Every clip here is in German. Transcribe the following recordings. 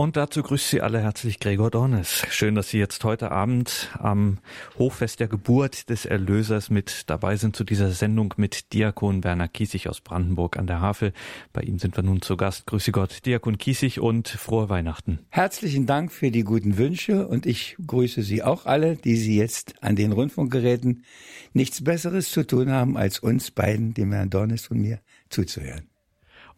Und dazu grüßt Sie alle herzlich Gregor Dornes. Schön, dass Sie jetzt heute Abend am Hochfest der Geburt des Erlösers mit dabei sind zu dieser Sendung mit Diakon Werner Kiesig aus Brandenburg an der Havel. Bei ihm sind wir nun zu Gast. Grüße Gott, Diakon Kiesig und frohe Weihnachten. Herzlichen Dank für die guten Wünsche und ich grüße Sie auch alle, die Sie jetzt an den Rundfunkgeräten nichts Besseres zu tun haben, als uns beiden, dem Herrn Dornes und mir, zuzuhören.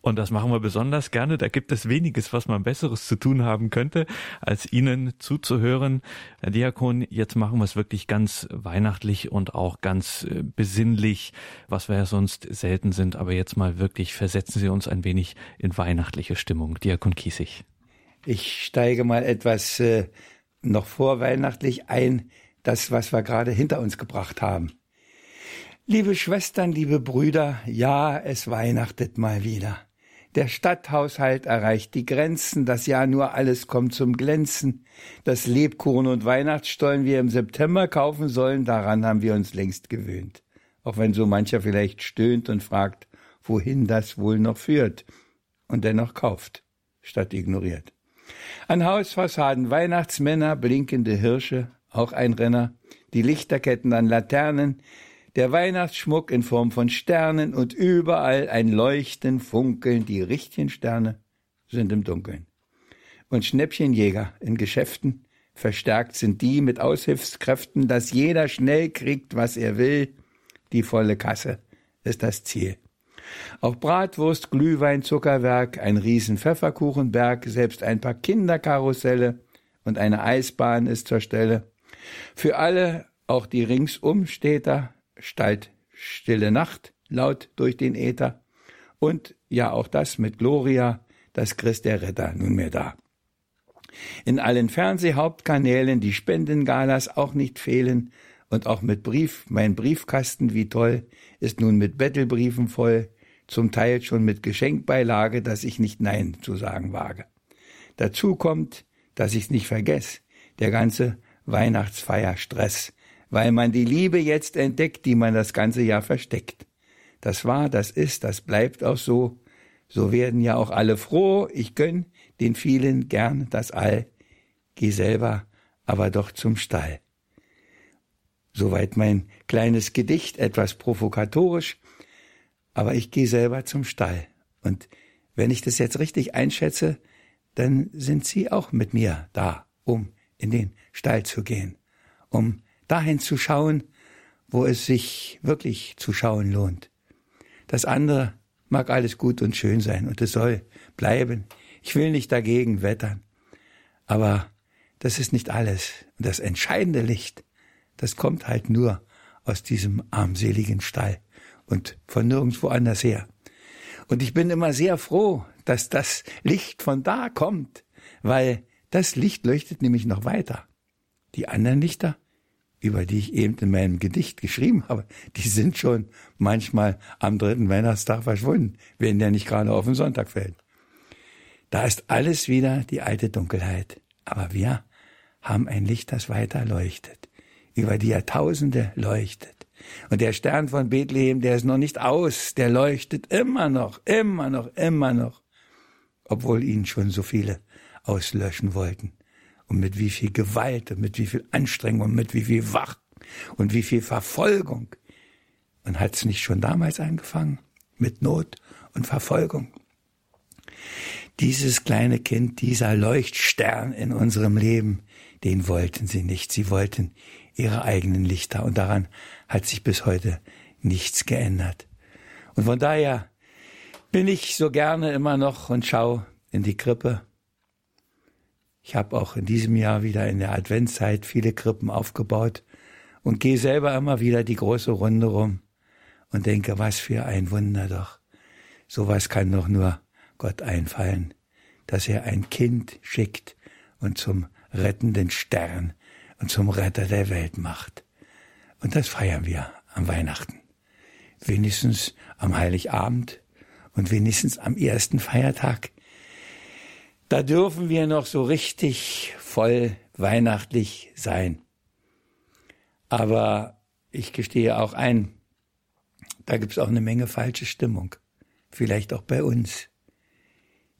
Und das machen wir besonders gerne. Da gibt es weniges, was man Besseres zu tun haben könnte, als Ihnen zuzuhören. Herr Diakon, jetzt machen wir es wirklich ganz weihnachtlich und auch ganz äh, besinnlich, was wir ja sonst selten sind. Aber jetzt mal wirklich versetzen Sie uns ein wenig in weihnachtliche Stimmung. Diakon Kiesig. Ich steige mal etwas äh, noch vorweihnachtlich ein, das, was wir gerade hinter uns gebracht haben. Liebe Schwestern, liebe Brüder, ja, es weihnachtet mal wieder. Der Stadthaushalt erreicht die Grenzen, das Jahr nur alles kommt zum Glänzen. Das Lebkuchen und Weihnachtsstollen wir im September kaufen sollen, daran haben wir uns längst gewöhnt. Auch wenn so mancher vielleicht stöhnt und fragt, wohin das wohl noch führt, und dennoch kauft, statt ignoriert. An Hausfassaden Weihnachtsmänner, blinkende Hirsche, auch ein Renner, die Lichterketten an Laternen, der Weihnachtsschmuck in Form von Sternen und überall ein Leuchten, Funkeln, die richtigen Sterne sind im Dunkeln. Und Schnäppchenjäger in Geschäften, verstärkt sind die mit Aushilfskräften, dass jeder schnell kriegt, was er will. Die volle Kasse ist das Ziel. Auch Bratwurst, Glühwein, Zuckerwerk, ein riesen Pfefferkuchenberg, selbst ein paar Kinderkarusselle und eine Eisbahn ist zur Stelle. Für alle, auch die Ringsumstädter, steigt Stille Nacht laut durch den Äther und ja auch das mit Gloria, das Christ der Retter nunmehr da. In allen Fernsehhauptkanälen die Spendengalas auch nicht fehlen und auch mit Brief, mein Briefkasten, wie toll, ist nun mit Bettelbriefen voll, zum Teil schon mit Geschenkbeilage, dass ich nicht Nein zu sagen wage. Dazu kommt, dass ich's nicht vergess, der ganze Weihnachtsfeierstress, weil man die Liebe jetzt entdeckt, die man das ganze Jahr versteckt. Das war, das ist, das bleibt auch so. So werden ja auch alle froh. Ich gönn den vielen gern das All. Geh selber aber doch zum Stall. Soweit mein kleines Gedicht, etwas provokatorisch, aber ich gehe selber zum Stall. Und wenn ich das jetzt richtig einschätze, dann sind Sie auch mit mir da, um in den Stall zu gehen, um dahin zu schauen, wo es sich wirklich zu schauen lohnt. Das andere mag alles gut und schön sein und es soll bleiben. Ich will nicht dagegen wettern. Aber das ist nicht alles. Und das entscheidende Licht, das kommt halt nur aus diesem armseligen Stall und von nirgendwo anders her. Und ich bin immer sehr froh, dass das Licht von da kommt, weil das Licht leuchtet nämlich noch weiter. Die anderen Lichter, über die ich eben in meinem Gedicht geschrieben habe, die sind schon manchmal am dritten Weihnachtstag verschwunden, wenn der nicht gerade auf den Sonntag fällt. Da ist alles wieder die alte Dunkelheit. Aber wir haben ein Licht, das weiter leuchtet, über die Jahrtausende leuchtet. Und der Stern von Bethlehem, der ist noch nicht aus, der leuchtet immer noch, immer noch, immer noch, obwohl ihn schon so viele auslöschen wollten und mit wie viel Gewalt und mit wie viel Anstrengung und mit wie viel Wach und wie viel Verfolgung. Und hat es nicht schon damals angefangen? Mit Not und Verfolgung. Dieses kleine Kind, dieser Leuchtstern in unserem Leben, den wollten sie nicht. Sie wollten ihre eigenen Lichter. Und daran hat sich bis heute nichts geändert. Und von daher bin ich so gerne immer noch und schau in die Krippe ich habe auch in diesem Jahr wieder in der Adventszeit viele Krippen aufgebaut und gehe selber immer wieder die große Runde rum und denke, was für ein Wunder doch. Sowas kann doch nur Gott einfallen, dass er ein Kind schickt und zum rettenden Stern und zum Retter der Welt macht. Und das feiern wir am Weihnachten. Wenigstens am Heiligabend und wenigstens am ersten Feiertag da dürfen wir noch so richtig voll weihnachtlich sein. Aber ich gestehe auch ein, da gibt's auch eine Menge falsche Stimmung. Vielleicht auch bei uns.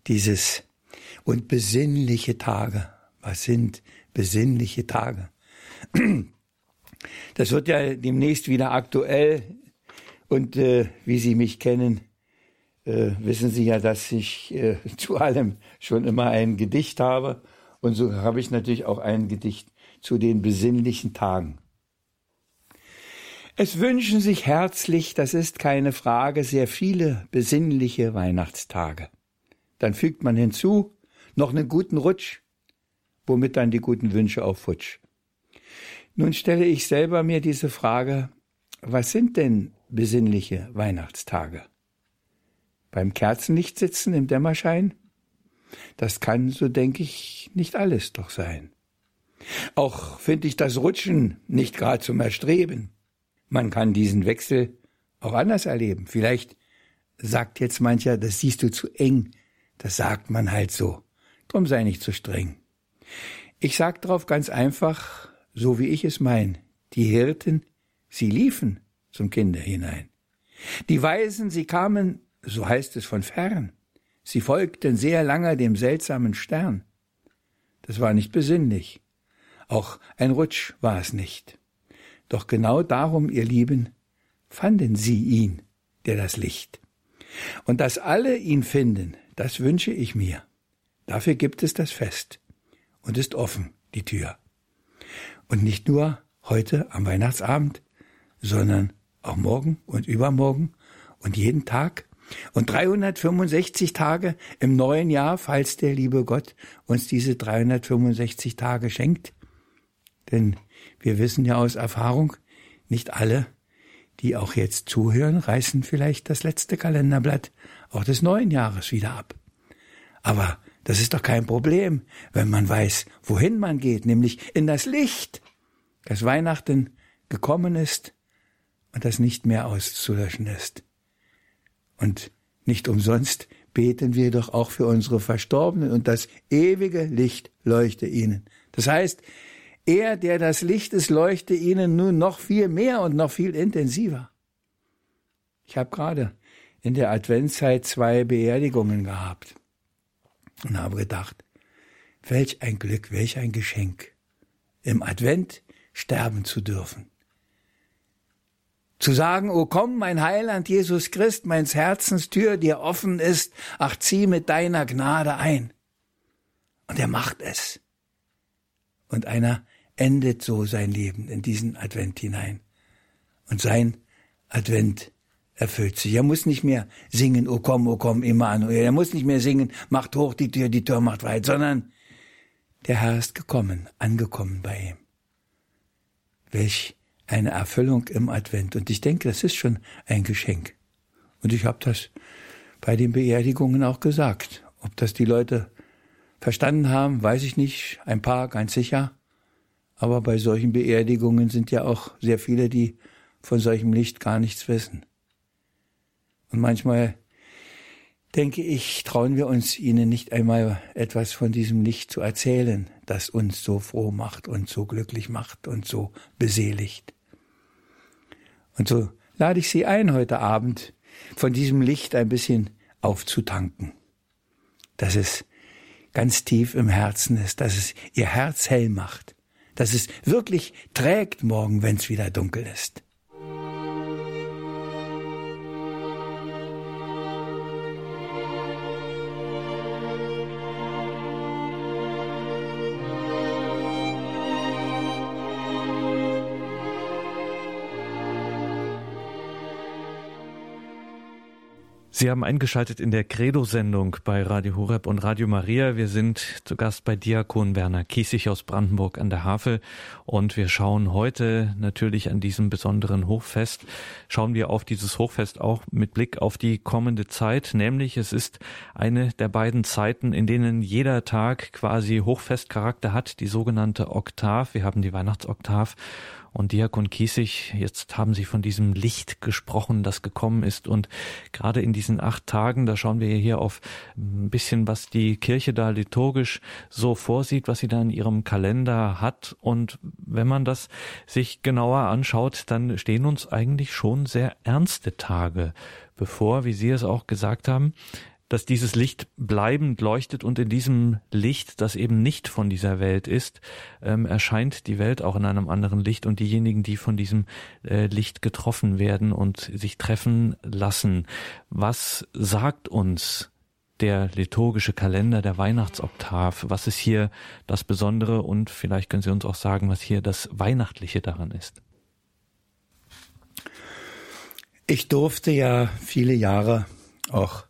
Dieses Und besinnliche Tage. Was sind besinnliche Tage? Das wird ja demnächst wieder aktuell. Und äh, wie Sie mich kennen, äh, wissen Sie ja, dass ich äh, zu allem schon immer ein Gedicht habe. Und so habe ich natürlich auch ein Gedicht zu den besinnlichen Tagen. Es wünschen sich herzlich, das ist keine Frage, sehr viele besinnliche Weihnachtstage. Dann fügt man hinzu, noch einen guten Rutsch, womit dann die guten Wünsche auch futsch. Nun stelle ich selber mir diese Frage, was sind denn besinnliche Weihnachtstage? Beim Kerzenlicht sitzen im Dämmerschein? Das kann, so denke ich, nicht alles doch sein. Auch finde ich das Rutschen nicht gerade zum Erstreben. Man kann diesen Wechsel auch anders erleben. Vielleicht sagt jetzt mancher, das siehst du zu eng. Das sagt man halt so. Drum sei nicht zu streng. Ich sag drauf ganz einfach, so wie ich es mein. Die Hirten, sie liefen zum Kinder hinein. Die Weisen, sie kamen, so heißt es von fern. Sie folgten sehr lange dem seltsamen Stern. Das war nicht besinnlich. Auch ein Rutsch war es nicht. Doch genau darum, ihr Lieben, fanden sie ihn, der das Licht. Und dass alle ihn finden, das wünsche ich mir. Dafür gibt es das Fest und ist offen die Tür. Und nicht nur heute am Weihnachtsabend, sondern auch morgen und übermorgen und jeden Tag und 365 Tage im neuen Jahr, falls der liebe Gott uns diese 365 Tage schenkt. Denn wir wissen ja aus Erfahrung, nicht alle, die auch jetzt zuhören, reißen vielleicht das letzte Kalenderblatt auch des neuen Jahres wieder ab. Aber das ist doch kein Problem, wenn man weiß, wohin man geht, nämlich in das Licht, das Weihnachten gekommen ist und das nicht mehr auszulöschen ist. Und nicht umsonst beten wir doch auch für unsere Verstorbenen und das ewige Licht leuchte ihnen. Das heißt, er, der das Licht ist, leuchte ihnen nun noch viel mehr und noch viel intensiver. Ich habe gerade in der Adventszeit zwei Beerdigungen gehabt und habe gedacht, welch ein Glück, welch ein Geschenk, im Advent sterben zu dürfen. Zu sagen, O komm, mein Heiland Jesus Christ, meins Herzens Tür dir offen ist, ach zieh mit deiner Gnade ein. Und er macht es. Und einer endet so sein Leben in diesen Advent hinein. Und sein Advent erfüllt sich. Er muss nicht mehr singen, O komm, O komm, Immanuel. Er muss nicht mehr singen, macht hoch die Tür, die Tür macht weit, sondern der Herr ist gekommen, angekommen bei ihm. Welch eine Erfüllung im Advent. Und ich denke, das ist schon ein Geschenk. Und ich habe das bei den Beerdigungen auch gesagt. Ob das die Leute verstanden haben, weiß ich nicht. Ein paar ganz sicher. Aber bei solchen Beerdigungen sind ja auch sehr viele, die von solchem Licht gar nichts wissen. Und manchmal denke ich, trauen wir uns ihnen nicht einmal etwas von diesem Licht zu erzählen, das uns so froh macht und so glücklich macht und so beseligt. Und so lade ich Sie ein, heute Abend von diesem Licht ein bisschen aufzutanken. Dass es ganz tief im Herzen ist, dass es Ihr Herz hell macht, dass es wirklich trägt morgen, wenn es wieder dunkel ist. Sie haben eingeschaltet in der Credo-Sendung bei Radio Horeb und Radio Maria. Wir sind zu Gast bei Diakon Werner Kiesig aus Brandenburg an der Havel und wir schauen heute natürlich an diesem besonderen Hochfest, schauen wir auf dieses Hochfest auch mit Blick auf die kommende Zeit, nämlich es ist eine der beiden Zeiten, in denen jeder Tag quasi Hochfestcharakter hat, die sogenannte Oktav. Wir haben die Weihnachtsoktav und Diakon Kiesig, jetzt haben Sie von diesem Licht gesprochen, das gekommen ist. Und gerade in diesen acht Tagen, da schauen wir hier auf ein bisschen, was die Kirche da liturgisch so vorsieht, was sie da in ihrem Kalender hat. Und wenn man das sich genauer anschaut, dann stehen uns eigentlich schon sehr ernste Tage bevor, wie Sie es auch gesagt haben. Dass dieses Licht bleibend leuchtet und in diesem Licht, das eben nicht von dieser Welt ist, ähm, erscheint die Welt auch in einem anderen Licht und diejenigen, die von diesem äh, Licht getroffen werden und sich treffen lassen. Was sagt uns der liturgische Kalender der Weihnachtsoktav? Was ist hier das Besondere und vielleicht können Sie uns auch sagen, was hier das Weihnachtliche daran ist? Ich durfte ja viele Jahre auch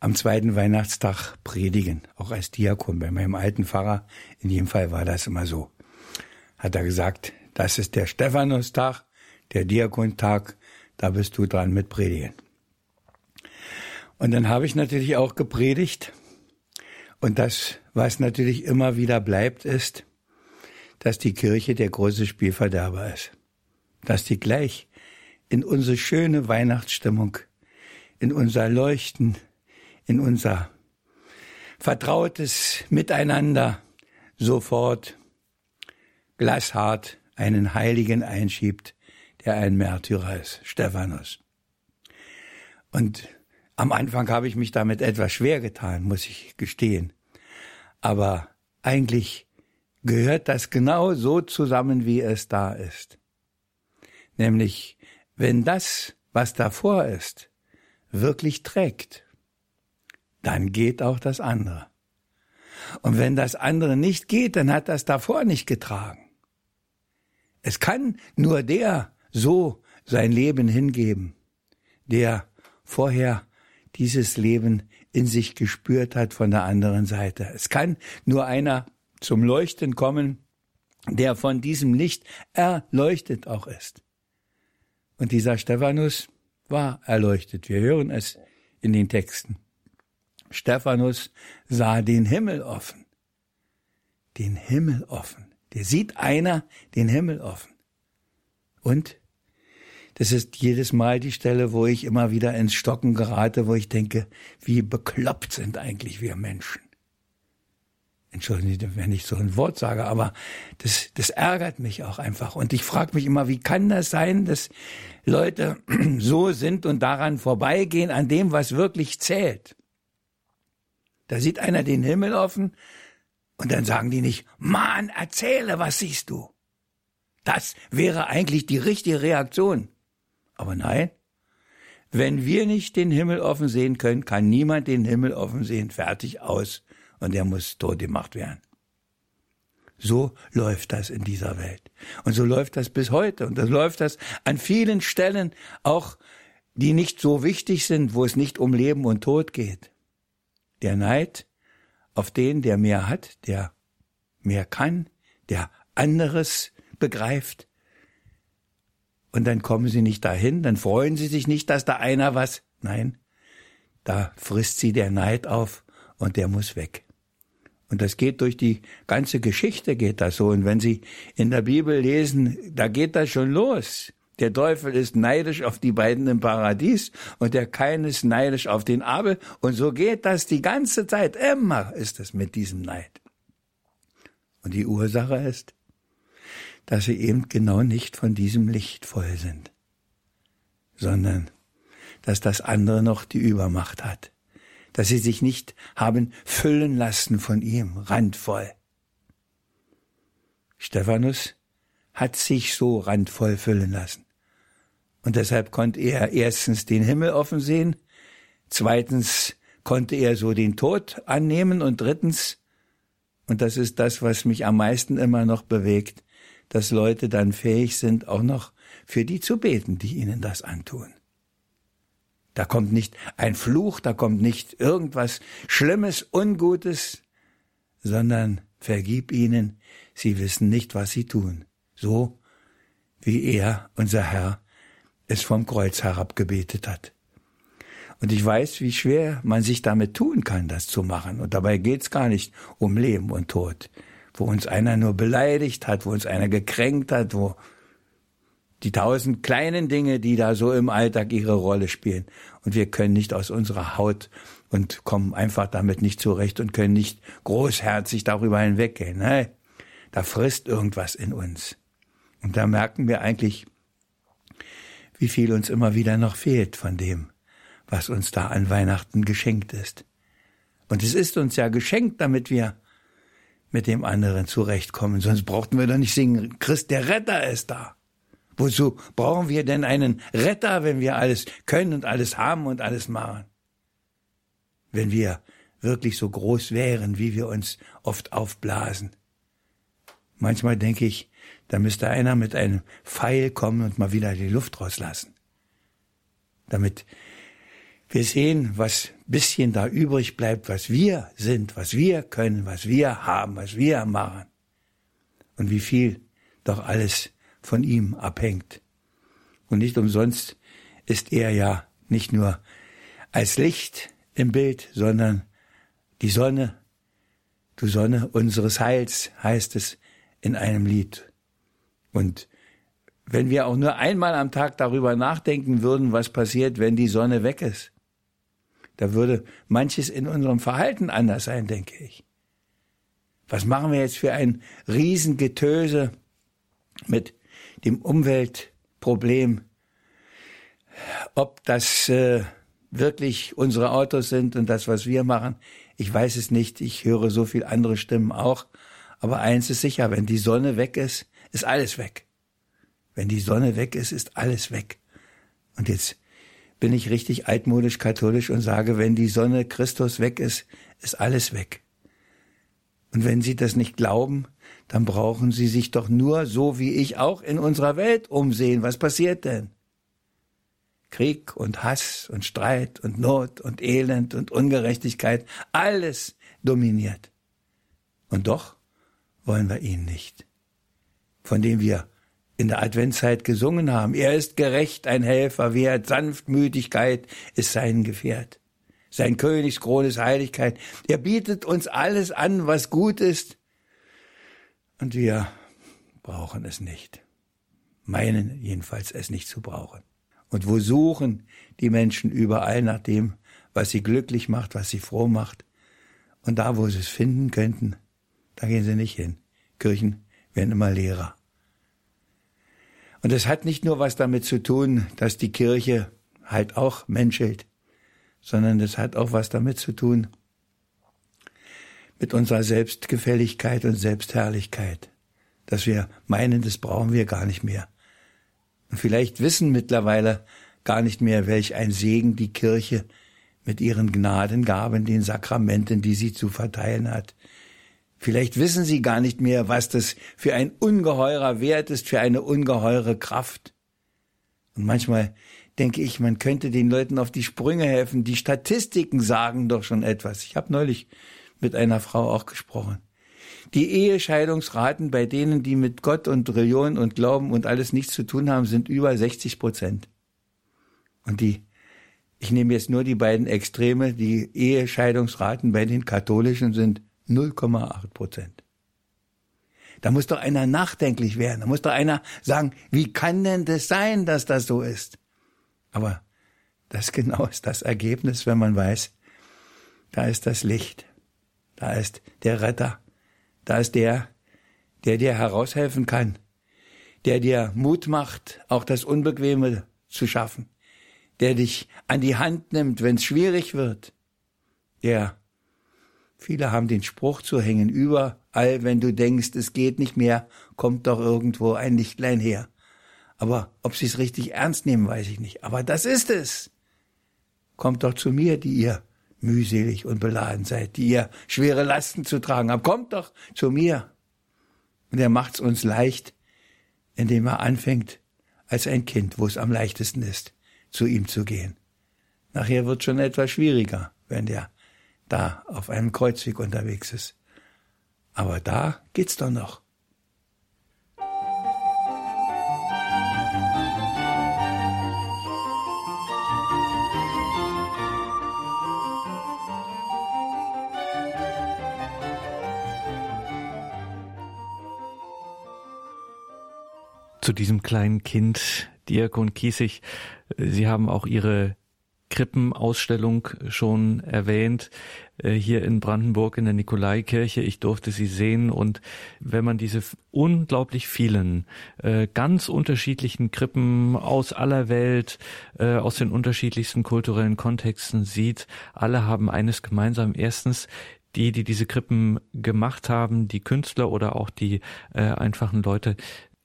am zweiten Weihnachtstag predigen, auch als Diakon bei meinem alten Pfarrer. In jedem Fall war das immer so. Hat er gesagt, das ist der Stephanustag, der Diakontag, da bist du dran mit Predigen. Und dann habe ich natürlich auch gepredigt. Und das, was natürlich immer wieder bleibt, ist, dass die Kirche der große Spielverderber ist. Dass die gleich in unsere schöne Weihnachtsstimmung, in unser Leuchten, in unser vertrautes Miteinander sofort glashart einen Heiligen einschiebt, der ein Märtyrer ist, Stephanus. Und am Anfang habe ich mich damit etwas schwer getan, muss ich gestehen. Aber eigentlich gehört das genau so zusammen, wie es da ist. Nämlich, wenn das, was davor ist, wirklich trägt, dann geht auch das andere. Und wenn das andere nicht geht, dann hat das davor nicht getragen. Es kann nur der so sein Leben hingeben, der vorher dieses Leben in sich gespürt hat von der anderen Seite. Es kann nur einer zum Leuchten kommen, der von diesem Licht erleuchtet auch ist. Und dieser Stephanus war erleuchtet. Wir hören es in den Texten. Stephanus sah den Himmel offen. Den Himmel offen. Der sieht einer den Himmel offen. Und das ist jedes Mal die Stelle, wo ich immer wieder ins Stocken gerate, wo ich denke, wie bekloppt sind eigentlich wir Menschen. Entschuldigen Sie, wenn ich so ein Wort sage, aber das, das ärgert mich auch einfach. Und ich frage mich immer, wie kann das sein, dass Leute so sind und daran vorbeigehen, an dem, was wirklich zählt? Da sieht einer den Himmel offen und dann sagen die nicht, Mann, erzähle, was siehst du? Das wäre eigentlich die richtige Reaktion. Aber nein, wenn wir nicht den Himmel offen sehen können, kann niemand den Himmel offen sehen, fertig aus, und er muss tot gemacht werden. So läuft das in dieser Welt. Und so läuft das bis heute. Und so läuft das an vielen Stellen, auch die nicht so wichtig sind, wo es nicht um Leben und Tod geht. Der Neid auf den, der mehr hat, der mehr kann, der anderes begreift. Und dann kommen sie nicht dahin, dann freuen sie sich nicht, dass da einer was. Nein, da frisst sie der Neid auf und der muss weg. Und das geht durch die ganze Geschichte geht das so. Und wenn Sie in der Bibel lesen, da geht das schon los. Der Teufel ist neidisch auf die beiden im Paradies und der Kain ist neidisch auf den Abel. Und so geht das die ganze Zeit. Immer ist es mit diesem Neid. Und die Ursache ist, dass sie eben genau nicht von diesem Licht voll sind, sondern dass das andere noch die Übermacht hat, dass sie sich nicht haben füllen lassen von ihm, randvoll. Stephanus hat sich so randvoll füllen lassen. Und deshalb konnte er erstens den Himmel offen sehen, zweitens konnte er so den Tod annehmen und drittens, und das ist das, was mich am meisten immer noch bewegt, dass Leute dann fähig sind, auch noch für die zu beten, die ihnen das antun. Da kommt nicht ein Fluch, da kommt nicht irgendwas Schlimmes, Ungutes, sondern vergib ihnen, sie wissen nicht, was sie tun. So wie er, unser Herr, es vom Kreuz herabgebetet hat. Und ich weiß, wie schwer man sich damit tun kann, das zu machen. Und dabei geht's gar nicht um Leben und Tod. Wo uns einer nur beleidigt hat, wo uns einer gekränkt hat, wo die tausend kleinen Dinge, die da so im Alltag ihre Rolle spielen. Und wir können nicht aus unserer Haut und kommen einfach damit nicht zurecht und können nicht großherzig darüber hinweggehen. Nein, da frisst irgendwas in uns. Und da merken wir eigentlich, wie viel uns immer wieder noch fehlt von dem, was uns da an Weihnachten geschenkt ist. Und es ist uns ja geschenkt, damit wir mit dem anderen zurechtkommen. Sonst brauchten wir doch nicht singen, Christ der Retter ist da. Wozu brauchen wir denn einen Retter, wenn wir alles können und alles haben und alles machen? Wenn wir wirklich so groß wären, wie wir uns oft aufblasen. Manchmal denke ich, da müsste einer mit einem Pfeil kommen und mal wieder die Luft rauslassen. Damit wir sehen, was bisschen da übrig bleibt, was wir sind, was wir können, was wir haben, was wir machen. Und wie viel doch alles von ihm abhängt. Und nicht umsonst ist er ja nicht nur als Licht im Bild, sondern die Sonne, du Sonne unseres Heils, heißt es in einem Lied. Und wenn wir auch nur einmal am Tag darüber nachdenken würden, was passiert, wenn die Sonne weg ist, da würde manches in unserem Verhalten anders sein, denke ich. Was machen wir jetzt für ein Riesengetöse mit dem Umweltproblem? Ob das äh, wirklich unsere Autos sind und das, was wir machen, ich weiß es nicht. Ich höre so viel andere Stimmen auch. Aber eins ist sicher, wenn die Sonne weg ist, ist alles weg. Wenn die Sonne weg ist, ist alles weg. Und jetzt bin ich richtig altmodisch katholisch und sage, wenn die Sonne Christus weg ist, ist alles weg. Und wenn Sie das nicht glauben, dann brauchen Sie sich doch nur so wie ich auch in unserer Welt umsehen. Was passiert denn? Krieg und Hass und Streit und Not und Elend und Ungerechtigkeit, alles dominiert. Und doch wollen wir ihn nicht, von dem wir in der Adventszeit gesungen haben. Er ist gerecht, ein Helfer wert, Sanftmütigkeit ist sein Gefährt. Sein Königskrone ist Heiligkeit. Er bietet uns alles an, was gut ist. Und wir brauchen es nicht. Meinen jedenfalls es nicht zu brauchen. Und wo suchen die Menschen überall nach dem, was sie glücklich macht, was sie froh macht? Und da, wo sie es finden könnten, da gehen sie nicht hin. Kirchen werden immer leerer. Und es hat nicht nur was damit zu tun, dass die Kirche halt auch menschelt, sondern es hat auch was damit zu tun mit unserer Selbstgefälligkeit und Selbstherrlichkeit, dass wir meinen, das brauchen wir gar nicht mehr. Und vielleicht wissen mittlerweile gar nicht mehr, welch ein Segen die Kirche mit ihren Gnadengaben, den Sakramenten, die sie zu verteilen hat. Vielleicht wissen sie gar nicht mehr, was das für ein ungeheurer Wert ist, für eine ungeheure Kraft. Und manchmal denke ich, man könnte den Leuten auf die Sprünge helfen. Die Statistiken sagen doch schon etwas. Ich habe neulich mit einer Frau auch gesprochen. Die Ehescheidungsraten bei denen, die mit Gott und Religion und Glauben und alles nichts zu tun haben, sind über 60 Prozent. Und die, ich nehme jetzt nur die beiden Extreme, die Ehescheidungsraten bei den Katholischen sind 0,8 Prozent. Da muss doch einer nachdenklich werden. Da muss doch einer sagen, wie kann denn das sein, dass das so ist? Aber das genau ist das Ergebnis, wenn man weiß, da ist das Licht, da ist der Retter, da ist der, der dir heraushelfen kann, der dir Mut macht, auch das Unbequeme zu schaffen, der dich an die Hand nimmt, wenn es schwierig wird, der Viele haben den Spruch zu hängen, überall, wenn du denkst, es geht nicht mehr, kommt doch irgendwo ein Lichtlein her. Aber ob sie es richtig ernst nehmen, weiß ich nicht. Aber das ist es. Kommt doch zu mir, die ihr mühselig und beladen seid, die ihr schwere Lasten zu tragen habt. Kommt doch zu mir. Und er macht's uns leicht, indem er anfängt, als ein Kind, wo es am leichtesten ist, zu ihm zu gehen. Nachher wird schon etwas schwieriger, wenn der da auf einem Kreuzweg unterwegs ist. Aber da geht's doch noch. zu diesem kleinen Kind, Diakon Kiesig. Sie haben auch Ihre Krippenausstellung schon erwähnt, äh, hier in Brandenburg in der Nikolaikirche. Ich durfte sie sehen und wenn man diese unglaublich vielen, äh, ganz unterschiedlichen Krippen aus aller Welt, äh, aus den unterschiedlichsten kulturellen Kontexten sieht, alle haben eines gemeinsam. Erstens, die, die diese Krippen gemacht haben, die Künstler oder auch die einfachen Leute,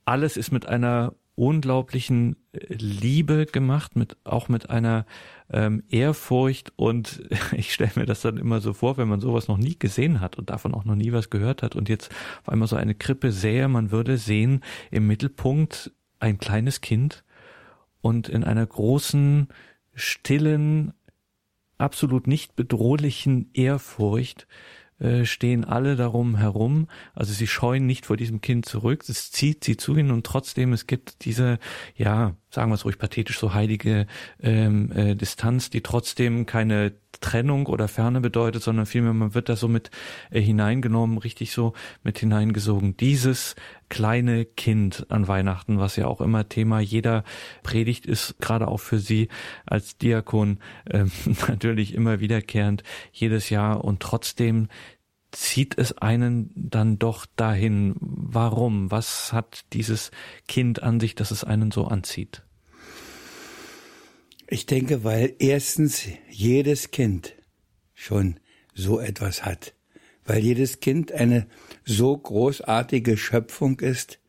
alles ist mit einer unglaublichen Liebe gemacht, mit auch mit einer ähm, Ehrfurcht. Und ich stelle mir das dann immer so vor, wenn man sowas noch nie gesehen hat und davon auch noch nie was gehört hat und jetzt auf einmal so eine Krippe sähe, man würde sehen im Mittelpunkt ein kleines Kind und in einer großen, stillen, absolut nicht bedrohlichen Ehrfurcht äh, stehen alle darum herum. Also sie scheuen nicht vor diesem Kind zurück. Es zieht sie zu ihnen und trotzdem es gibt diese, ja, sagen wir es ruhig pathetisch, so heilige ähm, äh, Distanz, die trotzdem keine Trennung oder Ferne bedeutet, sondern vielmehr man wird da so mit äh, hineingenommen, richtig so mit hineingesogen. Dieses kleine Kind an Weihnachten, was ja auch immer Thema jeder Predigt ist, gerade auch für Sie als Diakon äh, natürlich immer wiederkehrend jedes Jahr und trotzdem zieht es einen dann doch dahin. Warum? Was hat dieses Kind an sich, dass es einen so anzieht? Ich denke, weil erstens jedes Kind schon so etwas hat, weil jedes Kind eine so großartige Schöpfung ist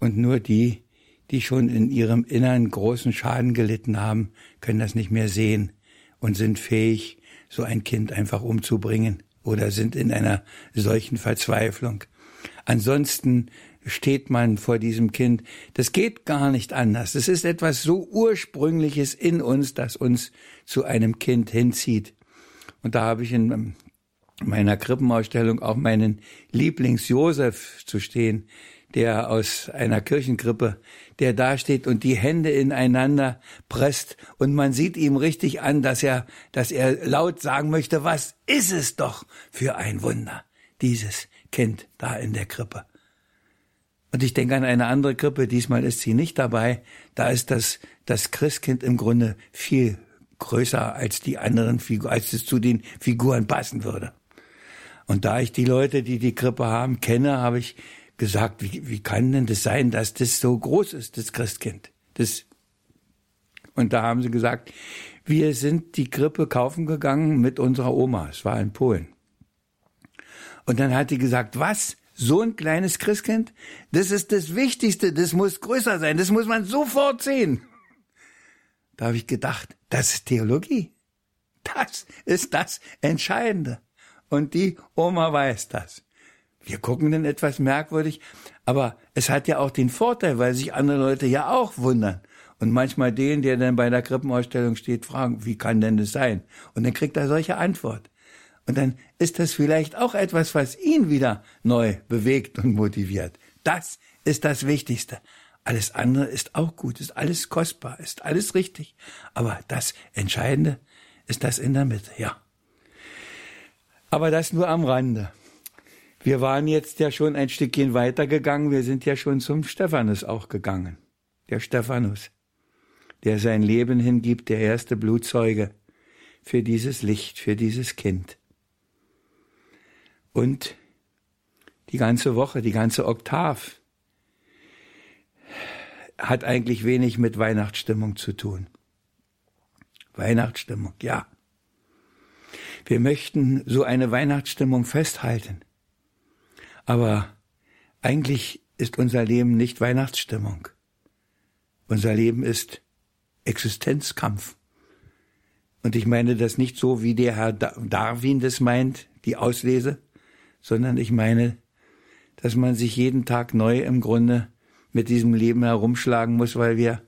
und nur die, die schon in ihrem Innern großen Schaden gelitten haben, können das nicht mehr sehen und sind fähig, so ein Kind einfach umzubringen oder sind in einer solchen Verzweiflung. Ansonsten steht man vor diesem Kind. Das geht gar nicht anders. Das ist etwas so Ursprüngliches in uns, das uns zu einem Kind hinzieht. Und da habe ich in meiner Krippenausstellung auch meinen Lieblings-Josef zu stehen, der aus einer Kirchenkrippe, der da steht und die Hände ineinander presst und man sieht ihm richtig an, dass er, dass er laut sagen möchte, was ist es doch für ein Wunder, dieses Kind da in der Krippe. Und ich denke an eine andere Krippe, diesmal ist sie nicht dabei. Da ist das, das Christkind im Grunde viel größer als die anderen Figuren, als es zu den Figuren passen würde. Und da ich die Leute, die die Krippe haben, kenne, habe ich gesagt, wie, wie kann denn das sein, dass das so groß ist, das Christkind? Das und da haben sie gesagt, wir sind die Krippe kaufen gegangen mit unserer Oma. Es war in Polen. Und dann hat die gesagt, was? so ein kleines Christkind, das ist das Wichtigste, das muss größer sein, das muss man sofort sehen. Da habe ich gedacht, das ist Theologie. Das ist das Entscheidende. Und die Oma weiß das. Wir gucken dann etwas merkwürdig, aber es hat ja auch den Vorteil, weil sich andere Leute ja auch wundern. Und manchmal den, der dann bei der Krippenausstellung steht, fragen, wie kann denn das sein? Und dann kriegt er solche Antwort. Und dann ist das vielleicht auch etwas, was ihn wieder neu bewegt und motiviert. Das ist das Wichtigste. Alles andere ist auch gut, ist alles kostbar, ist alles richtig. Aber das Entscheidende ist das in der Mitte, ja. Aber das nur am Rande. Wir waren jetzt ja schon ein Stückchen weitergegangen. Wir sind ja schon zum Stephanus auch gegangen. Der Stephanus, der sein Leben hingibt, der erste Blutzeuge für dieses Licht, für dieses Kind. Und die ganze Woche, die ganze Oktav hat eigentlich wenig mit Weihnachtsstimmung zu tun. Weihnachtsstimmung, ja. Wir möchten so eine Weihnachtsstimmung festhalten. Aber eigentlich ist unser Leben nicht Weihnachtsstimmung. Unser Leben ist Existenzkampf. Und ich meine das nicht so, wie der Herr Darwin das meint, die Auslese, sondern ich meine, dass man sich jeden Tag neu im Grunde mit diesem Leben herumschlagen muss, weil wir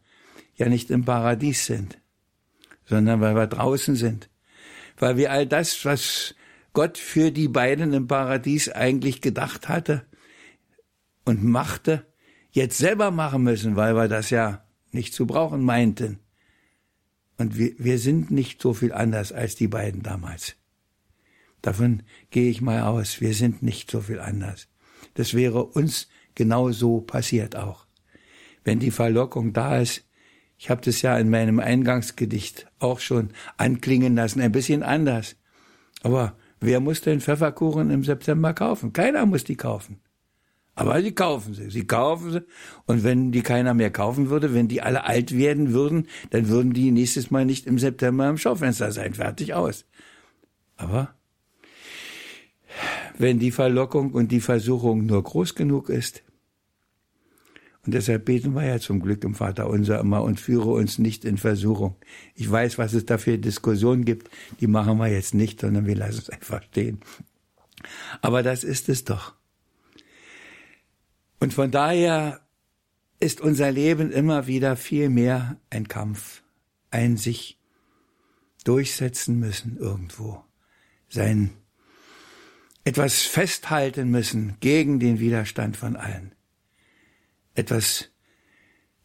ja nicht im Paradies sind, sondern weil wir draußen sind, weil wir all das, was Gott für die beiden im Paradies eigentlich gedacht hatte und machte, jetzt selber machen müssen, weil wir das ja nicht zu brauchen meinten. Und wir, wir sind nicht so viel anders als die beiden damals. Davon gehe ich mal aus. Wir sind nicht so viel anders. Das wäre uns genau so passiert auch. Wenn die Verlockung da ist, Ich habe das ja in meinem Eingangsgedicht auch schon anklingen lassen, ein bisschen anders. Aber wer muss denn Pfefferkuchen im September kaufen? Keiner muss die kaufen. Aber sie kaufen sie, sie kaufen sie. Und wenn die keiner mehr kaufen würde, wenn die alle alt werden würden, dann würden die nächstes Mal nicht im September im Schaufenster sein. Fertig aus. Aber wenn die Verlockung und die Versuchung nur groß genug ist, und deshalb beten wir ja zum Glück im Vater unser immer und führe uns nicht in Versuchung. Ich weiß, was es da für Diskussionen gibt. Die machen wir jetzt nicht, sondern wir lassen es einfach stehen. Aber das ist es doch. Und von daher ist unser Leben immer wieder viel mehr ein Kampf, ein sich durchsetzen müssen irgendwo, sein etwas festhalten müssen gegen den Widerstand von allen etwas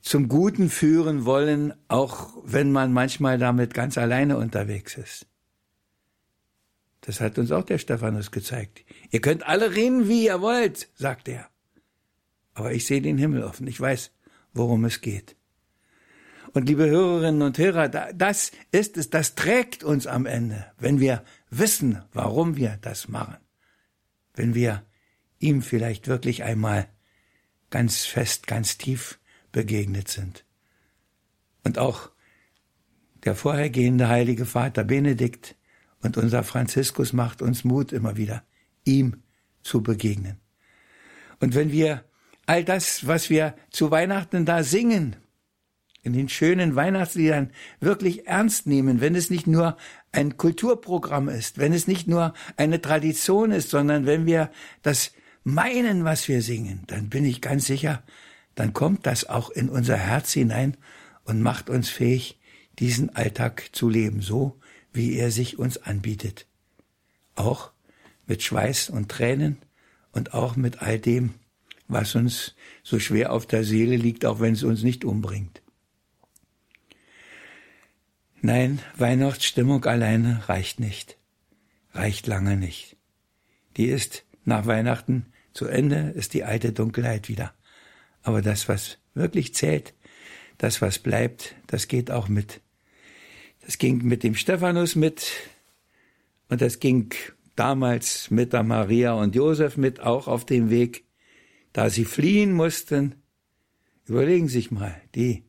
zum Guten führen wollen, auch wenn man manchmal damit ganz alleine unterwegs ist. Das hat uns auch der Stephanus gezeigt. Ihr könnt alle reden, wie ihr wollt, sagt er. Aber ich sehe den Himmel offen. Ich weiß, worum es geht. Und liebe Hörerinnen und Hörer, das ist es, das trägt uns am Ende, wenn wir wissen, warum wir das machen. Wenn wir ihm vielleicht wirklich einmal ganz fest, ganz tief begegnet sind. Und auch der vorhergehende heilige Vater Benedikt und unser Franziskus macht uns Mut immer wieder, ihm zu begegnen. Und wenn wir all das, was wir zu Weihnachten da singen, in den schönen Weihnachtsliedern wirklich ernst nehmen, wenn es nicht nur ein Kulturprogramm ist, wenn es nicht nur eine Tradition ist, sondern wenn wir das meinen, was wir singen, dann bin ich ganz sicher, dann kommt das auch in unser Herz hinein und macht uns fähig, diesen Alltag zu leben, so wie er sich uns anbietet. Auch mit Schweiß und Tränen und auch mit all dem, was uns so schwer auf der Seele liegt, auch wenn es uns nicht umbringt. Nein, Weihnachtsstimmung alleine reicht nicht, reicht lange nicht. Die ist nach Weihnachten zu Ende ist die alte Dunkelheit wieder. Aber das, was wirklich zählt, das, was bleibt, das geht auch mit. Das ging mit dem Stephanus mit und das ging damals mit der Maria und Josef mit, auch auf dem Weg, da sie fliehen mussten. Überlegen Sie sich mal, die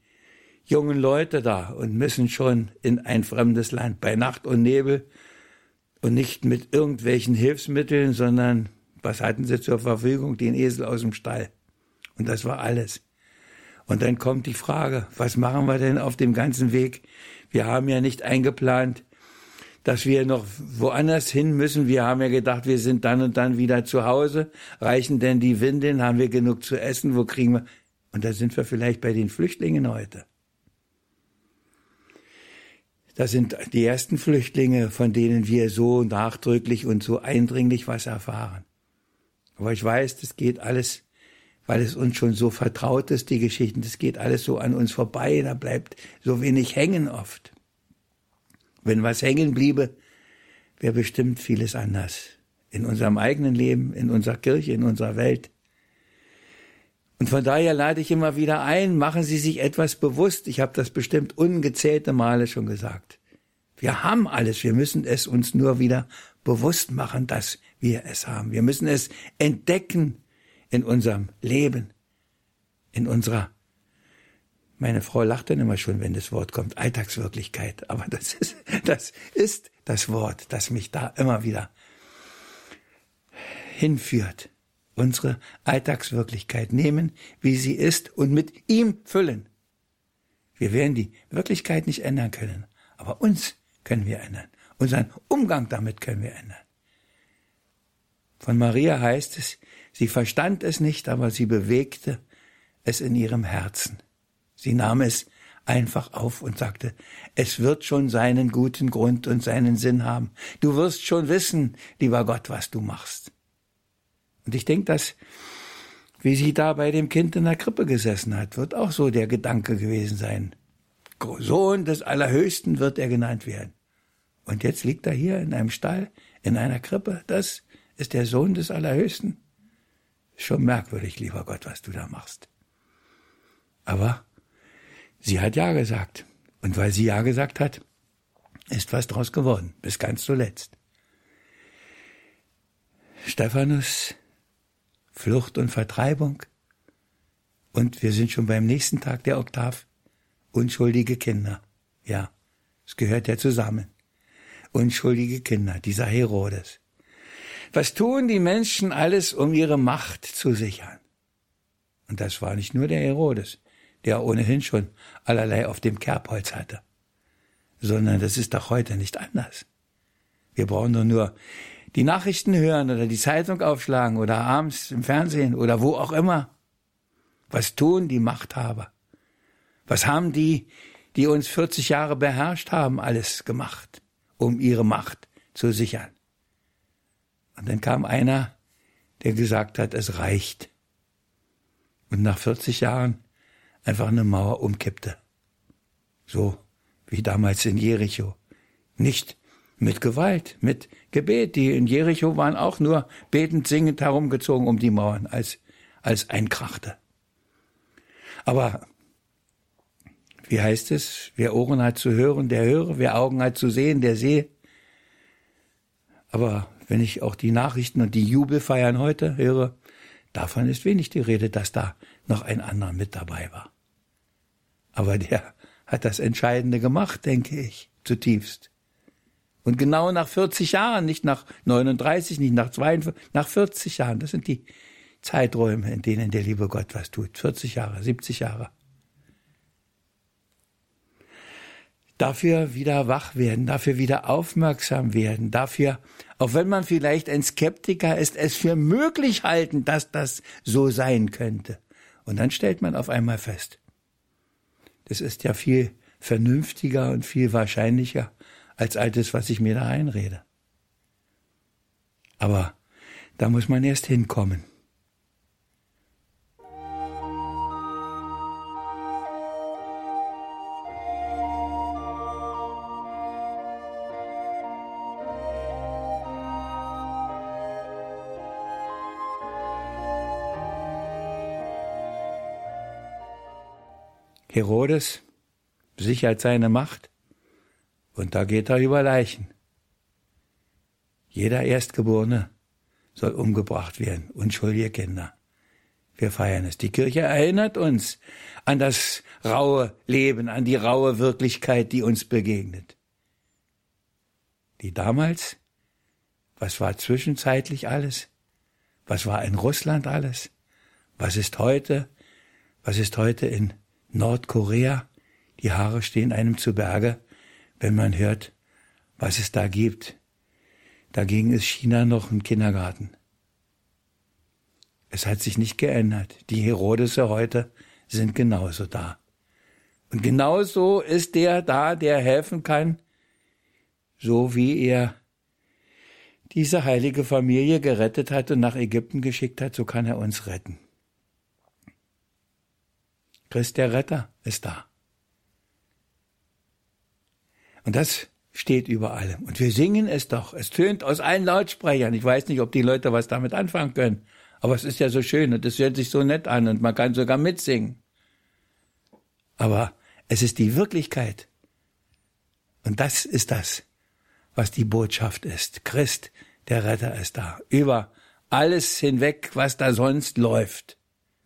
jungen Leute da und müssen schon in ein fremdes Land bei Nacht und Nebel und nicht mit irgendwelchen Hilfsmitteln, sondern was hatten sie zur Verfügung? Den Esel aus dem Stall. Und das war alles. Und dann kommt die Frage, was machen wir denn auf dem ganzen Weg? Wir haben ja nicht eingeplant, dass wir noch woanders hin müssen. Wir haben ja gedacht, wir sind dann und dann wieder zu Hause. Reichen denn die Windeln? Haben wir genug zu essen? Wo kriegen wir? Und da sind wir vielleicht bei den Flüchtlingen heute. Das sind die ersten Flüchtlinge, von denen wir so nachdrücklich und so eindringlich was erfahren. Aber ich weiß, das geht alles, weil es uns schon so vertraut ist, die Geschichten, das geht alles so an uns vorbei, da bleibt so wenig hängen oft. Wenn was hängen bliebe, wäre bestimmt vieles anders. In unserem eigenen Leben, in unserer Kirche, in unserer Welt. Und von daher lade ich immer wieder ein, machen Sie sich etwas bewusst. Ich habe das bestimmt ungezählte Male schon gesagt. Wir haben alles, wir müssen es uns nur wieder bewusst machen, dass wir es haben. Wir müssen es entdecken in unserem Leben, in unserer meine Frau lacht dann immer schon, wenn das Wort kommt, Alltagswirklichkeit. Aber das ist, das ist das Wort, das mich da immer wieder hinführt. Unsere Alltagswirklichkeit nehmen, wie sie ist und mit ihm füllen. Wir werden die Wirklichkeit nicht ändern können, aber uns können wir ändern. Unseren Umgang damit können wir ändern. Von Maria heißt es, sie verstand es nicht, aber sie bewegte es in ihrem Herzen. Sie nahm es einfach auf und sagte, es wird schon seinen guten Grund und seinen Sinn haben. Du wirst schon wissen, lieber Gott, was du machst. Und ich denke, dass, wie sie da bei dem Kind in der Krippe gesessen hat, wird auch so der Gedanke gewesen sein. Sohn des Allerhöchsten wird er genannt werden. Und jetzt liegt er hier in einem Stall, in einer Krippe. Das ist der Sohn des Allerhöchsten. Schon merkwürdig, lieber Gott, was du da machst. Aber sie hat Ja gesagt. Und weil sie Ja gesagt hat, ist was draus geworden, bis ganz zuletzt. Stephanus, Flucht und Vertreibung. Und wir sind schon beim nächsten Tag der Oktav. Unschuldige Kinder. Ja, es gehört ja zusammen. Unschuldige Kinder, dieser Herodes. Was tun die Menschen alles, um ihre Macht zu sichern? Und das war nicht nur der Herodes, der ohnehin schon allerlei auf dem Kerbholz hatte, sondern das ist doch heute nicht anders. Wir brauchen doch nur die Nachrichten hören oder die Zeitung aufschlagen oder abends im Fernsehen oder wo auch immer. Was tun die Machthaber? Was haben die, die uns 40 Jahre beherrscht haben, alles gemacht, um ihre Macht zu sichern? Und dann kam einer, der gesagt hat, es reicht. Und nach 40 Jahren einfach eine Mauer umkippte. So wie damals in Jericho. Nicht mit Gewalt, mit Gebet. Die in Jericho waren auch nur betend, singend herumgezogen um die Mauern, als, als einkrachte. Aber wie heißt es? Wer Ohren hat zu hören, der höre. Wer Augen hat zu sehen, der sehe. Aber wenn ich auch die Nachrichten und die Jubelfeiern heute höre, davon ist wenig die Rede, dass da noch ein anderer mit dabei war. Aber der hat das Entscheidende gemacht, denke ich, zutiefst. Und genau nach 40 Jahren, nicht nach 39, nicht nach 42, nach 40 Jahren, das sind die Zeiträume, in denen der liebe Gott was tut. 40 Jahre, 70 Jahre. Dafür wieder wach werden, dafür wieder aufmerksam werden, dafür, auch wenn man vielleicht ein Skeptiker ist, es für möglich halten, dass das so sein könnte. Und dann stellt man auf einmal fest, das ist ja viel vernünftiger und viel wahrscheinlicher als all das, was ich mir da einrede. Aber da muss man erst hinkommen. Herodes sichert seine Macht und da geht er über Leichen. Jeder Erstgeborene soll umgebracht werden, unschuldige Kinder. Wir feiern es. Die Kirche erinnert uns an das raue Leben, an die raue Wirklichkeit, die uns begegnet. Die damals, was war zwischenzeitlich alles? Was war in Russland alles? Was ist heute? Was ist heute in Nordkorea, die Haare stehen einem zu Berge, wenn man hört, was es da gibt. Dagegen ist China noch ein Kindergarten. Es hat sich nicht geändert. Die Herodese heute sind genauso da. Und genauso ist der da, der helfen kann, so wie er diese heilige Familie gerettet hat und nach Ägypten geschickt hat, so kann er uns retten. Christ der Retter ist da. Und das steht über allem. Und wir singen es doch. Es tönt aus allen Lautsprechern. Ich weiß nicht, ob die Leute was damit anfangen können. Aber es ist ja so schön und es hört sich so nett an und man kann sogar mitsingen. Aber es ist die Wirklichkeit. Und das ist das, was die Botschaft ist. Christ, der Retter ist da. Über alles hinweg, was da sonst läuft.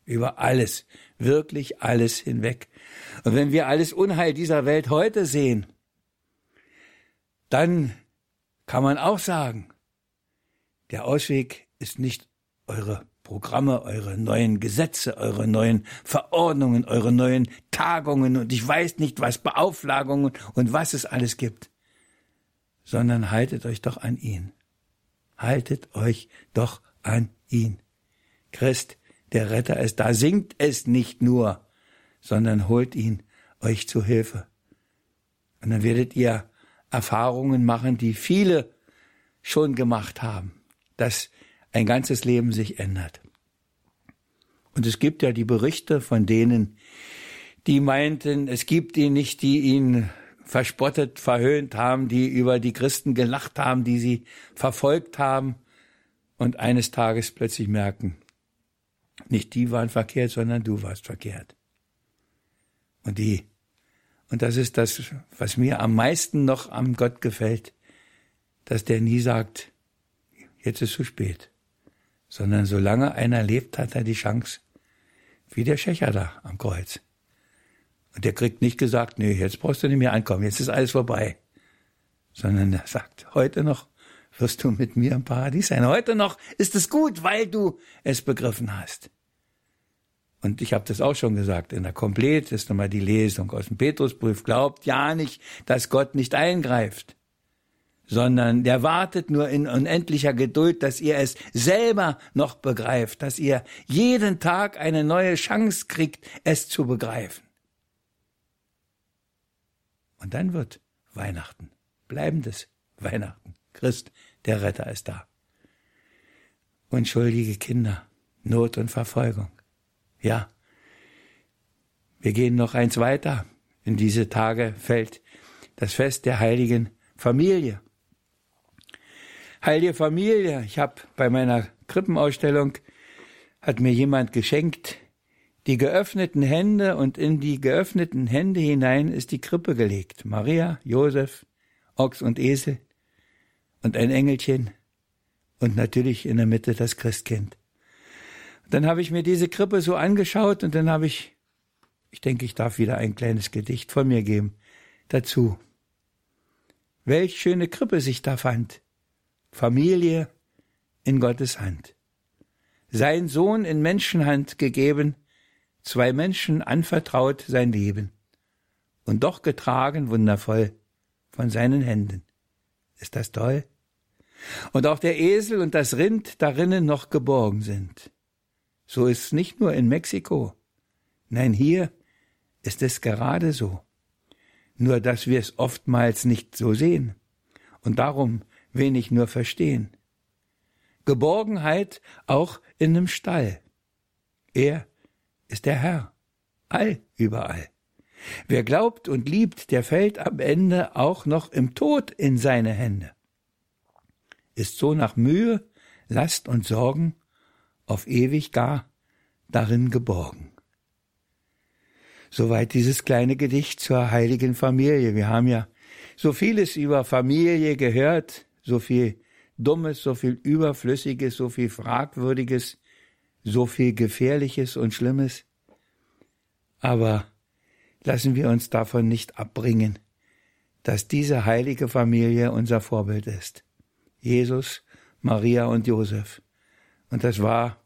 Über alles wirklich alles hinweg. Und wenn wir alles Unheil dieser Welt heute sehen, dann kann man auch sagen, der Ausweg ist nicht eure Programme, eure neuen Gesetze, eure neuen Verordnungen, eure neuen Tagungen und ich weiß nicht was, Beauflagungen und was es alles gibt, sondern haltet euch doch an ihn. Haltet euch doch an ihn. Christ der Retter ist da. Singt es nicht nur, sondern holt ihn euch zu Hilfe. Und dann werdet ihr Erfahrungen machen, die viele schon gemacht haben, dass ein ganzes Leben sich ändert. Und es gibt ja die Berichte von denen, die meinten, es gibt ihn nicht, die ihn verspottet, verhöhnt haben, die über die Christen gelacht haben, die sie verfolgt haben und eines Tages plötzlich merken, nicht die waren verkehrt, sondern du warst verkehrt. Und die Und das ist das, was mir am meisten noch am Gott gefällt, dass der nie sagt, jetzt ist zu spät, sondern solange einer lebt, hat er die Chance, wie der Schächer da am Kreuz. Und der kriegt nicht gesagt, nee, jetzt brauchst du nicht mehr ankommen, jetzt ist alles vorbei, sondern er sagt, heute noch wirst du mit mir im Paradies sein. Heute noch ist es gut, weil du es begriffen hast. Und ich habe das auch schon gesagt, in der Komplett ist nochmal die Lesung aus dem Petrusbrief. Glaubt ja nicht, dass Gott nicht eingreift, sondern der wartet nur in unendlicher Geduld, dass ihr es selber noch begreift, dass ihr jeden Tag eine neue Chance kriegt, es zu begreifen. Und dann wird Weihnachten, bleibendes Weihnachten. Christ, der Retter ist da. Unschuldige Kinder, Not und Verfolgung. Ja, wir gehen noch eins weiter. In diese Tage fällt das Fest der heiligen Familie. Heilige Familie, ich habe bei meiner Krippenausstellung, hat mir jemand geschenkt, die geöffneten Hände und in die geöffneten Hände hinein ist die Krippe gelegt. Maria, Josef, Ochs und Esel und ein Engelchen und natürlich in der Mitte das Christkind. Dann habe ich mir diese Krippe so angeschaut und dann habe ich, ich denke, ich darf wieder ein kleines Gedicht von mir geben, dazu. Welch schöne Krippe sich da fand. Familie in Gottes Hand. Sein Sohn in Menschenhand gegeben, zwei Menschen anvertraut sein Leben und doch getragen wundervoll von seinen Händen. Ist das toll? Und auch der Esel und das Rind darinnen noch geborgen sind. So ist es nicht nur in Mexiko. Nein, hier ist es gerade so. Nur dass wir es oftmals nicht so sehen und darum wenig nur verstehen. Geborgenheit auch in einem Stall. Er ist der Herr, all überall. Wer glaubt und liebt, der fällt am Ende auch noch im Tod in seine Hände ist so nach Mühe, Last und Sorgen auf ewig gar darin geborgen. Soweit dieses kleine Gedicht zur heiligen Familie. Wir haben ja so vieles über Familie gehört, so viel Dummes, so viel Überflüssiges, so viel Fragwürdiges, so viel Gefährliches und Schlimmes. Aber lassen wir uns davon nicht abbringen, dass diese heilige Familie unser Vorbild ist. Jesus, Maria und Josef. Und das war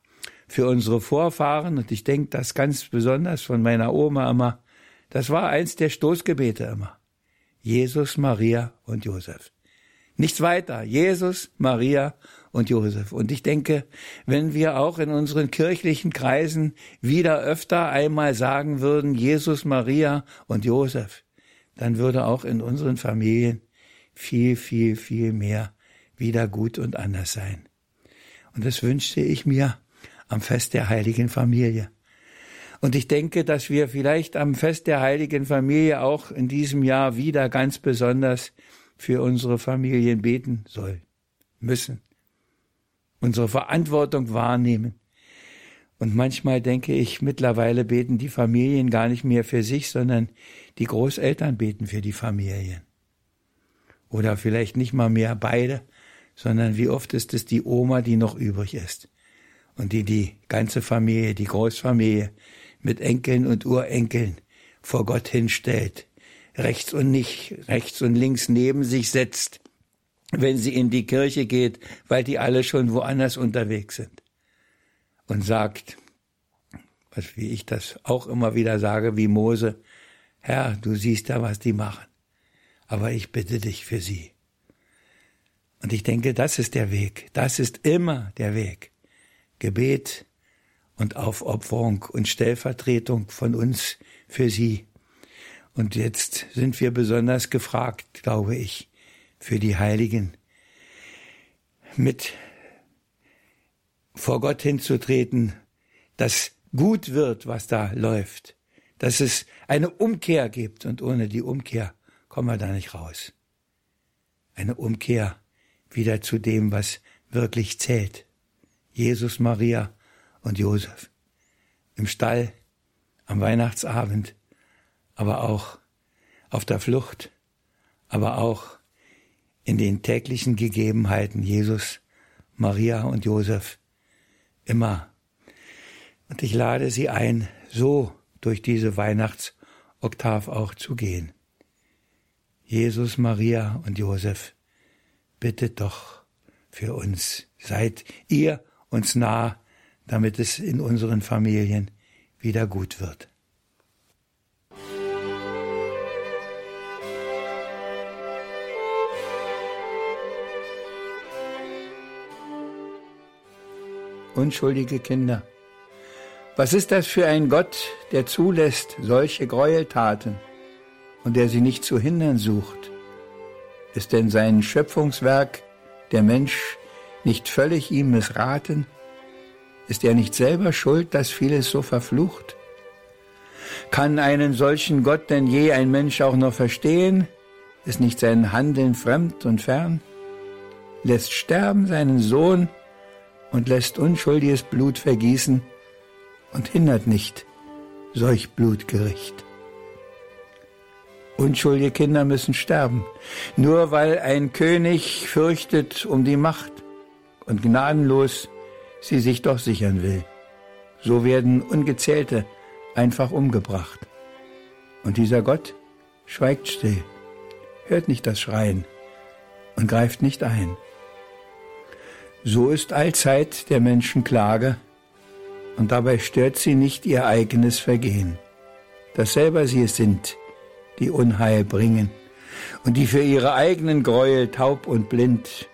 für unsere Vorfahren, und ich denke das ganz besonders von meiner Oma immer, das war eins der Stoßgebete immer. Jesus, Maria und Josef. Nichts weiter. Jesus, Maria und Josef. Und ich denke, wenn wir auch in unseren kirchlichen Kreisen wieder öfter einmal sagen würden, Jesus, Maria und Josef, dann würde auch in unseren Familien viel, viel, viel mehr wieder gut und anders sein. Und das wünschte ich mir am Fest der heiligen Familie. Und ich denke, dass wir vielleicht am Fest der heiligen Familie auch in diesem Jahr wieder ganz besonders für unsere Familien beten sollen, müssen, unsere Verantwortung wahrnehmen. Und manchmal denke ich, mittlerweile beten die Familien gar nicht mehr für sich, sondern die Großeltern beten für die Familien. Oder vielleicht nicht mal mehr beide, sondern wie oft ist es die Oma, die noch übrig ist. Und die die ganze Familie, die Großfamilie mit Enkeln und Urenkeln vor Gott hinstellt, rechts und nicht, rechts und links neben sich setzt, wenn sie in die Kirche geht, weil die alle schon woanders unterwegs sind. Und sagt, was wie ich das auch immer wieder sage, wie Mose, Herr, du siehst ja, was die machen, aber ich bitte dich für sie. Und ich denke, das ist der Weg. Das ist immer der Weg. Gebet und Aufopferung und Stellvertretung von uns für sie. Und jetzt sind wir besonders gefragt, glaube ich, für die Heiligen, mit vor Gott hinzutreten, dass gut wird, was da läuft, dass es eine Umkehr gibt und ohne die Umkehr kommen wir da nicht raus. Eine Umkehr wieder zu dem, was wirklich zählt. Jesus, Maria und Josef. Im Stall, am Weihnachtsabend, aber auch auf der Flucht, aber auch in den täglichen Gegebenheiten Jesus, Maria und Josef immer. Und ich lade Sie ein, so durch diese Weihnachtsoktav auch zu gehen. Jesus, Maria und Josef, bittet doch für uns. Seid ihr uns nah, damit es in unseren Familien wieder gut wird. Unschuldige Kinder. Was ist das für ein Gott, der zulässt solche Gräueltaten und der sie nicht zu hindern sucht? Ist denn sein Schöpfungswerk, der Mensch, nicht völlig ihm missraten? Ist er nicht selber schuld, dass vieles so verflucht? Kann einen solchen Gott denn je ein Mensch auch noch verstehen? Ist nicht sein Handeln fremd und fern? Lässt sterben seinen Sohn und lässt unschuldiges Blut vergießen und hindert nicht solch Blutgericht. Unschuldige Kinder müssen sterben, nur weil ein König fürchtet um die Macht und gnadenlos sie sich doch sichern will. So werden ungezählte einfach umgebracht. Und dieser Gott schweigt still, hört nicht das Schreien und greift nicht ein. So ist allzeit der Menschen Klage, und dabei stört sie nicht ihr eigenes Vergehen, dass selber sie es sind, die Unheil bringen und die für ihre eigenen Gräuel taub und blind,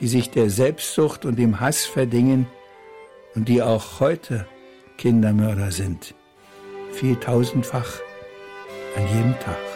die sich der Selbstsucht und dem Hass verdingen und die auch heute Kindermörder sind, vieltausendfach an jedem Tag.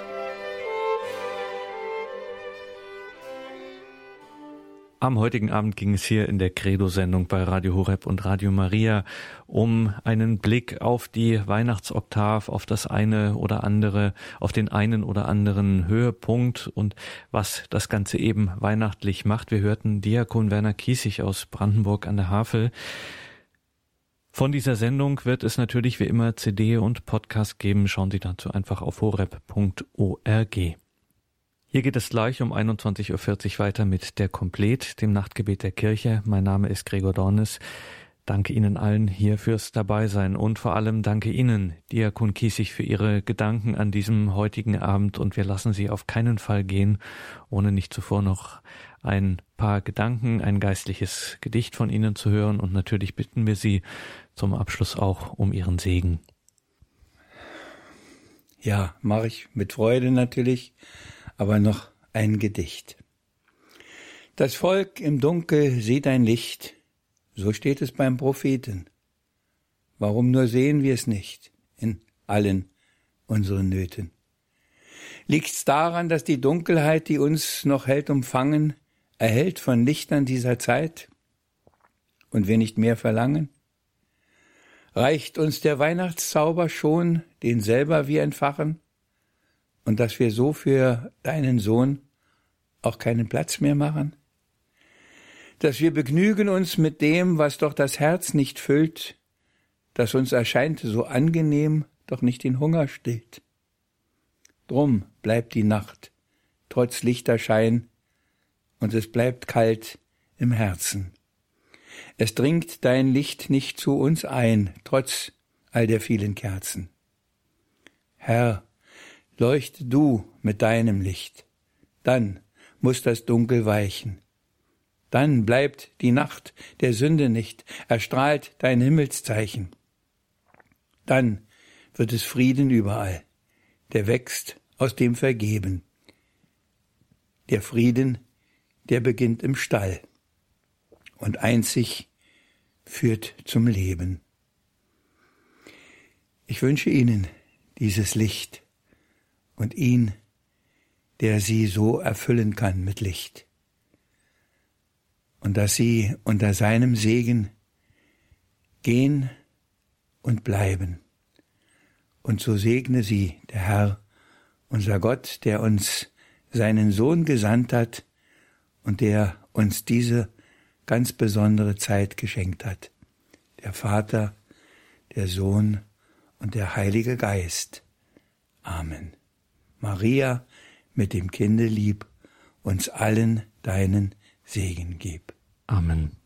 Am heutigen Abend ging es hier in der Credo-Sendung bei Radio Horeb und Radio Maria um einen Blick auf die Weihnachtsoktav, auf das eine oder andere, auf den einen oder anderen Höhepunkt und was das Ganze eben weihnachtlich macht. Wir hörten Diakon Werner Kiesig aus Brandenburg an der Havel. Von dieser Sendung wird es natürlich wie immer CD und Podcast geben. Schauen Sie dazu einfach auf horeb.org. Hier geht es gleich um 21.40 Uhr weiter mit der Komplet, dem Nachtgebet der Kirche. Mein Name ist Gregor Dornes. Danke Ihnen allen hier fürs Dabeisein und vor allem danke Ihnen, Diakon Kiesig, für Ihre Gedanken an diesem heutigen Abend und wir lassen Sie auf keinen Fall gehen, ohne nicht zuvor noch ein paar Gedanken, ein geistliches Gedicht von Ihnen zu hören und natürlich bitten wir Sie zum Abschluss auch um Ihren Segen. Ja, mache ich mit Freude natürlich aber noch ein Gedicht. Das Volk im Dunkel sieht ein Licht, so steht es beim Propheten. Warum nur sehen wir es nicht in allen unseren Nöten? Liegt's daran, dass die Dunkelheit, die uns noch hält umfangen, erhält von Lichtern dieser Zeit und wir nicht mehr verlangen? Reicht uns der Weihnachtszauber schon, den selber wir entfachen? Und dass wir so für deinen Sohn auch keinen Platz mehr machen? Dass wir begnügen uns mit dem, was doch das Herz nicht füllt, das uns erscheint so angenehm, doch nicht den Hunger stillt. Drum bleibt die Nacht, trotz Lichterschein, und es bleibt kalt im Herzen. Es dringt dein Licht nicht zu uns ein, trotz all der vielen Kerzen. Herr, leuchte du mit deinem Licht, dann muss das Dunkel weichen. Dann bleibt die Nacht der Sünde nicht, erstrahlt dein Himmelszeichen. Dann wird es Frieden überall, der wächst aus dem Vergeben. Der Frieden, der beginnt im Stall und einzig führt zum Leben. Ich wünsche Ihnen dieses Licht und ihn, der sie so erfüllen kann mit Licht. Und dass sie unter seinem Segen gehen und bleiben. Und so segne sie der Herr, unser Gott, der uns seinen Sohn gesandt hat und der uns diese ganz besondere Zeit geschenkt hat. Der Vater, der Sohn und der Heilige Geist. Amen. Maria mit dem Kinde lieb, uns allen deinen Segen gib. Amen.